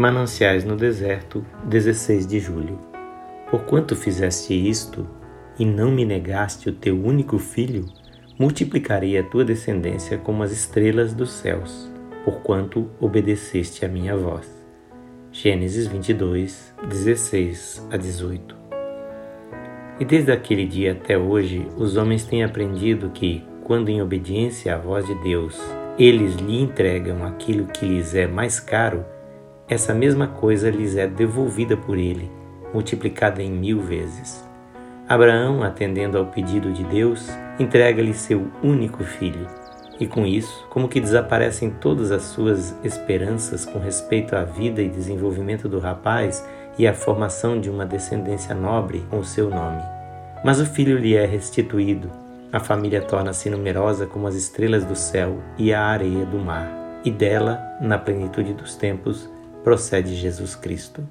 Mananciais no deserto, 16 de julho. Porquanto fizeste isto e não me negaste o teu único filho, multiplicarei a tua descendência como as estrelas dos céus, porquanto obedeceste a minha voz. Gênesis 22, 16 a 18. E desde aquele dia até hoje, os homens têm aprendido que, quando em obediência à voz de Deus, eles lhe entregam aquilo que lhes é mais caro, essa mesma coisa lhes é devolvida por ele, multiplicada em mil vezes. Abraão, atendendo ao pedido de Deus, entrega-lhe seu único filho, e com isso, como que desaparecem todas as suas esperanças com respeito à vida e desenvolvimento do rapaz e à formação de uma descendência nobre com o seu nome. Mas o filho lhe é restituído, a família torna-se numerosa como as estrelas do céu e a areia do mar, e dela, na plenitude dos tempos, procede Jesus Cristo.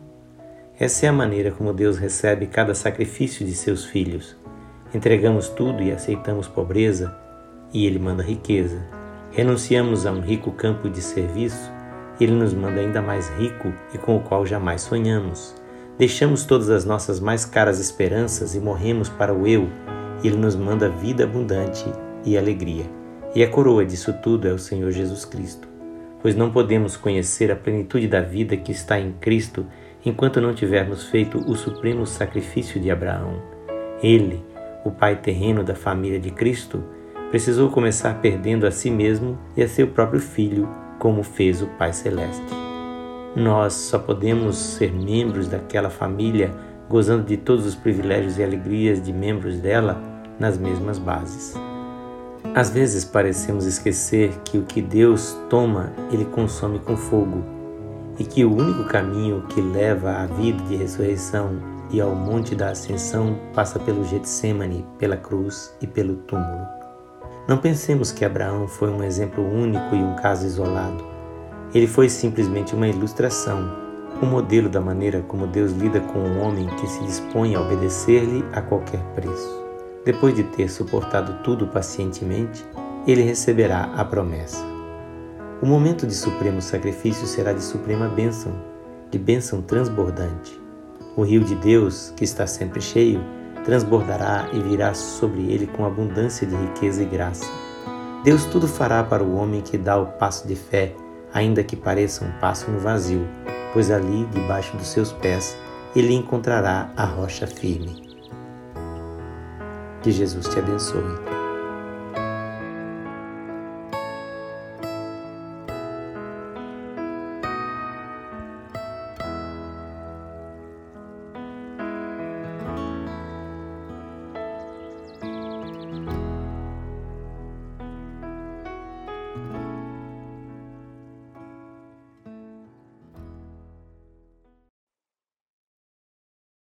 Essa é a maneira como Deus recebe cada sacrifício de seus filhos. Entregamos tudo e aceitamos pobreza, e Ele manda riqueza. Renunciamos a um rico campo de serviço, e Ele nos manda ainda mais rico e com o qual jamais sonhamos. Deixamos todas as nossas mais caras esperanças e morremos para o eu, e Ele nos manda vida abundante e alegria. E a coroa disso tudo é o Senhor Jesus Cristo pois não podemos conhecer a plenitude da vida que está em Cristo enquanto não tivermos feito o supremo sacrifício de Abraão. Ele, o pai terreno da família de Cristo, precisou começar perdendo a si mesmo e a seu próprio filho, como fez o Pai Celeste. Nós só podemos ser membros daquela família gozando de todos os privilégios e alegrias de membros dela nas mesmas bases. Às vezes parecemos esquecer que o que Deus toma, Ele consome com fogo, e que o único caminho que leva à vida de ressurreição e ao monte da ascensão passa pelo Getsemane, pela cruz e pelo túmulo. Não pensemos que Abraão foi um exemplo único e um caso isolado. Ele foi simplesmente uma ilustração, um modelo da maneira como Deus lida com um homem que se dispõe a obedecer-lhe a qualquer preço. Depois de ter suportado tudo pacientemente, ele receberá a promessa. O momento de supremo sacrifício será de suprema bênção, de bênção transbordante. O rio de Deus, que está sempre cheio, transbordará e virá sobre ele com abundância de riqueza e graça. Deus tudo fará para o homem que dá o passo de fé, ainda que pareça um passo no vazio, pois ali, debaixo dos seus pés, ele encontrará a rocha firme. Que Jesus te abençoe.